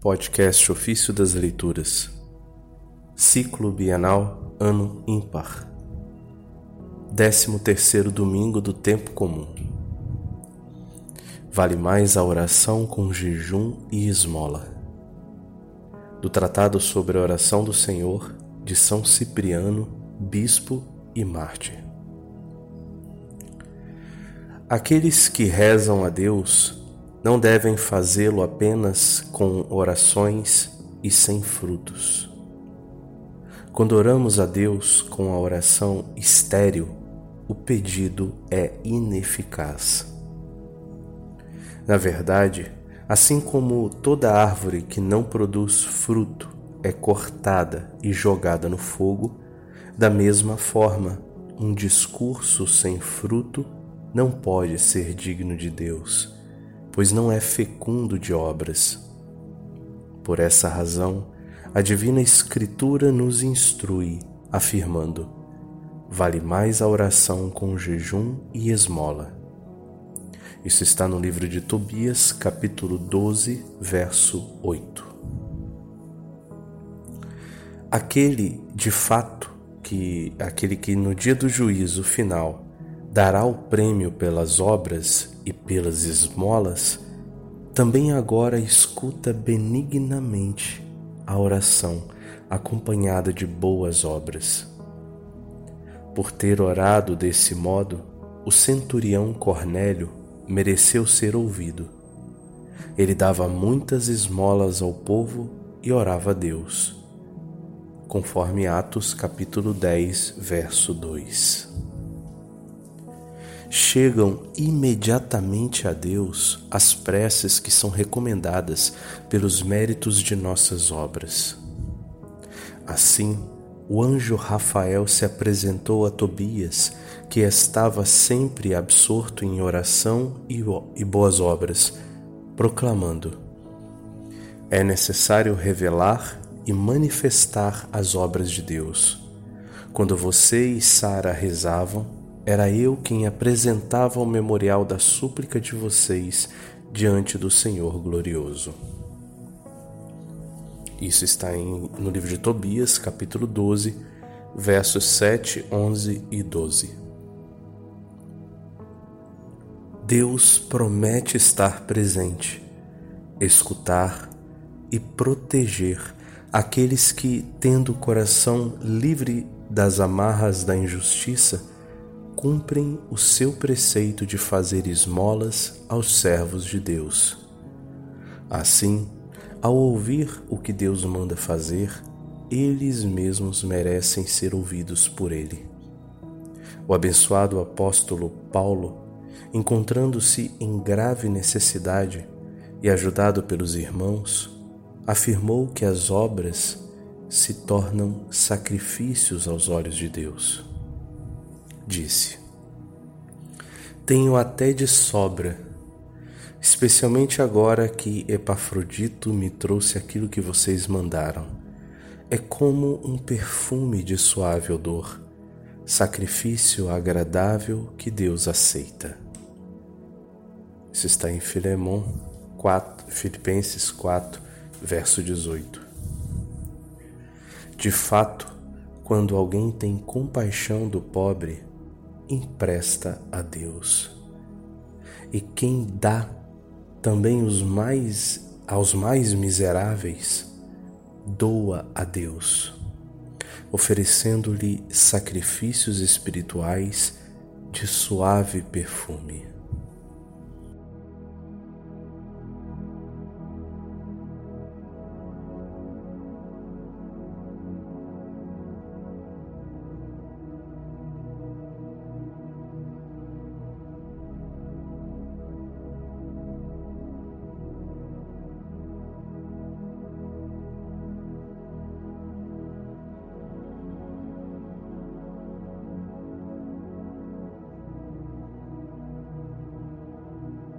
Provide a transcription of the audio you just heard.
Podcast Ofício das Leituras, Ciclo Bienal Ano Ímpar, 13 terceiro domingo do Tempo Comum. Vale mais a oração com jejum e esmola. Do Tratado sobre a Oração do Senhor, de São Cipriano, Bispo e Mártir. Aqueles que rezam a Deus não devem fazê-lo apenas com orações e sem frutos. Quando oramos a Deus com a oração estéril, o pedido é ineficaz. Na verdade, assim como toda árvore que não produz fruto é cortada e jogada no fogo, da mesma forma, um discurso sem fruto não pode ser digno de Deus pois não é fecundo de obras. Por essa razão, a Divina Escritura nos instrui, afirmando: vale mais a oração com jejum e esmola. Isso está no livro de Tobias, capítulo 12, verso 8. Aquele, de fato, que aquele que no dia do juízo final dará o prêmio pelas obras e pelas esmolas, também agora escuta benignamente a oração acompanhada de boas obras. Por ter orado desse modo, o centurião Cornélio mereceu ser ouvido. Ele dava muitas esmolas ao povo e orava a Deus, conforme Atos capítulo 10, verso 2 chegam imediatamente a Deus as preces que são recomendadas pelos méritos de nossas obras. Assim, o anjo Rafael se apresentou a Tobias, que estava sempre absorto em oração e boas obras, proclamando: É necessário revelar e manifestar as obras de Deus. Quando você e Sara rezavam, era eu quem apresentava o memorial da súplica de vocês diante do Senhor glorioso. Isso está em, no livro de Tobias, capítulo 12, versos 7, 11 e 12. Deus promete estar presente, escutar e proteger aqueles que, tendo o coração livre das amarras da injustiça, cumprem o seu preceito de fazer esmolas aos servos de Deus. Assim, ao ouvir o que Deus manda fazer, eles mesmos merecem ser ouvidos por Ele. O abençoado apóstolo Paulo, encontrando-se em grave necessidade e ajudado pelos irmãos, afirmou que as obras se tornam sacrifícios aos olhos de Deus disse: Tenho até de sobra, especialmente agora que Epafrodito me trouxe aquilo que vocês mandaram. É como um perfume de suave odor, sacrifício agradável que Deus aceita. Isso está em Filemon 4, Filipenses 4, verso 18. De fato, quando alguém tem compaixão do pobre, empresta a Deus. E quem dá também os mais aos mais miseráveis, doa a Deus, oferecendo-lhe sacrifícios espirituais de suave perfume.